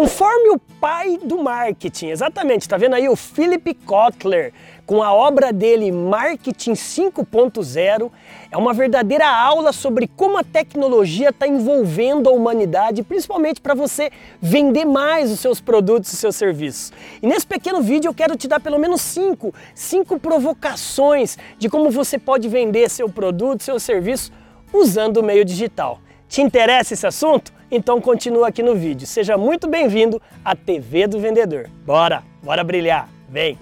Conforme o pai do marketing, exatamente, está vendo aí o Philip Kotler com a obra dele Marketing 5.0, é uma verdadeira aula sobre como a tecnologia está envolvendo a humanidade, principalmente para você vender mais os seus produtos e seus serviços. E nesse pequeno vídeo eu quero te dar pelo menos cinco, cinco provocações de como você pode vender seu produto, seu serviço usando o meio digital. Te interessa esse assunto? Então continua aqui no vídeo. Seja muito bem-vindo à TV do Vendedor. Bora, bora brilhar. Vem!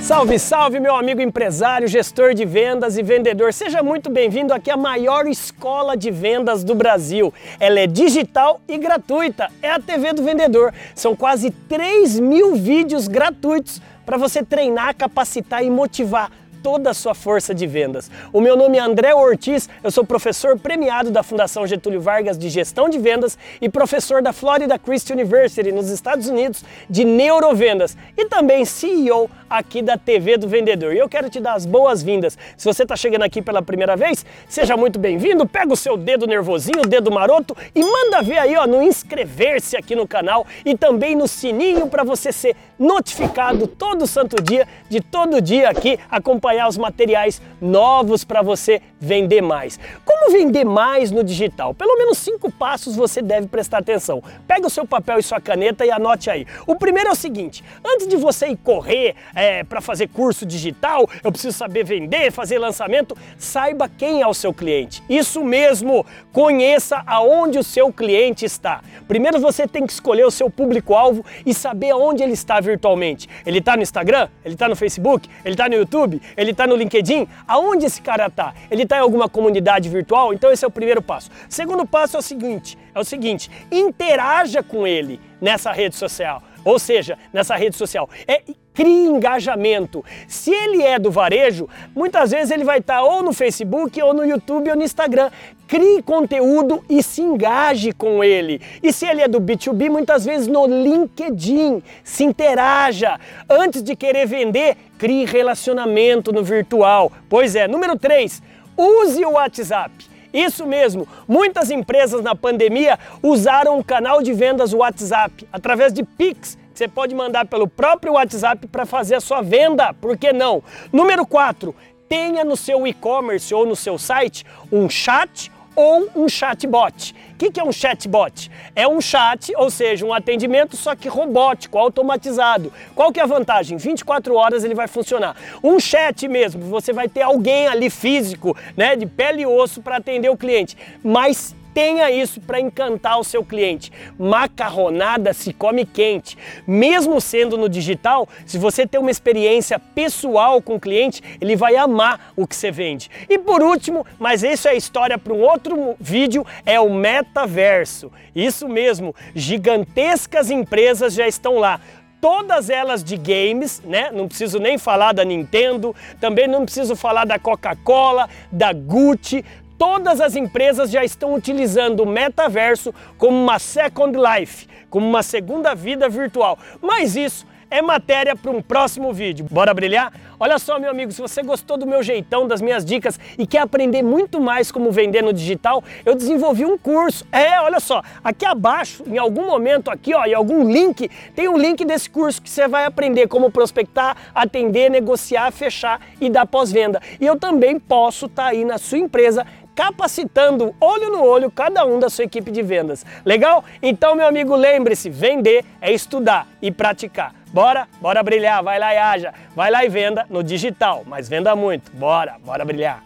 Salve, salve, meu amigo empresário, gestor de vendas e vendedor. Seja muito bem-vindo aqui à maior escola de vendas do Brasil. Ela é digital e gratuita. É a TV do Vendedor. São quase 3 mil vídeos gratuitos para você treinar, capacitar e motivar toda a sua força de vendas. O meu nome é André Ortiz, eu sou professor premiado da Fundação Getúlio Vargas de Gestão de Vendas e professor da Florida Christian University nos Estados Unidos de Neurovendas e também CEO aqui da TV do Vendedor. E eu quero te dar as boas-vindas. Se você está chegando aqui pela primeira vez, seja muito bem-vindo. Pega o seu dedo nervosinho, o dedo maroto e manda ver aí ó, no inscrever-se aqui no canal e também no sininho para você ser notificado todo santo dia de todo dia aqui acompanhar os materiais novos para você vender mais. Como vender mais no digital? Pelo menos cinco passos você deve prestar atenção. Pega o seu papel e sua caneta e anote aí. O primeiro é o seguinte: antes de você ir correr é, para fazer curso digital, eu preciso saber vender, fazer lançamento, saiba quem é o seu cliente. Isso mesmo, conheça aonde o seu cliente está. Primeiro você tem que escolher o seu público-alvo e saber aonde ele está virtualmente. Ele está no Instagram? Ele está no Facebook? Ele está no YouTube? Ele ele está no LinkedIn? Aonde esse cara está? Ele está em alguma comunidade virtual? Então esse é o primeiro passo. Segundo passo é o seguinte, é o seguinte, interaja com ele nessa rede social. Ou seja, nessa rede social. É, crie engajamento. Se ele é do varejo, muitas vezes ele vai estar ou no Facebook, ou no YouTube, ou no Instagram. Crie conteúdo e se engaje com ele. E se ele é do B2B, muitas vezes no LinkedIn. Se interaja. Antes de querer vender, crie relacionamento no virtual. Pois é, número 3, use o WhatsApp. Isso mesmo, muitas empresas na pandemia usaram o canal de vendas WhatsApp através de Pix. Você pode mandar pelo próprio WhatsApp para fazer a sua venda, por que não? Número 4, tenha no seu e-commerce ou no seu site um chat ou um chatbot. O que, que é um chatbot? É um chat, ou seja, um atendimento só que robótico, automatizado. Qual que é a vantagem? 24 horas ele vai funcionar. Um chat mesmo, você vai ter alguém ali físico, né, de pele e osso para atender o cliente. Mas tenha isso para encantar o seu cliente. Macarronada se come quente. Mesmo sendo no digital, se você tem uma experiência pessoal com o cliente, ele vai amar o que você vende. E por último, mas isso é história para um outro vídeo, é o metaverso. Isso mesmo, gigantescas empresas já estão lá todas elas de games, né? Não preciso nem falar da Nintendo, também não preciso falar da Coca-Cola, da Gucci, todas as empresas já estão utilizando o metaverso como uma second life, como uma segunda vida virtual. Mas isso é matéria para um próximo vídeo. Bora brilhar? Olha só, meu amigo, se você gostou do meu jeitão, das minhas dicas e quer aprender muito mais como vender no digital, eu desenvolvi um curso. É, olha só, aqui abaixo, em algum momento aqui, ó, em algum link, tem um link desse curso que você vai aprender como prospectar, atender, negociar, fechar e dar pós-venda. E eu também posso estar tá aí na sua empresa capacitando olho no olho cada um da sua equipe de vendas. Legal? Então, meu amigo, lembre-se, vender é estudar e praticar. Bora? Bora brilhar, vai lá e haja. Vai lá e venda no digital, mas venda muito. Bora, bora brilhar.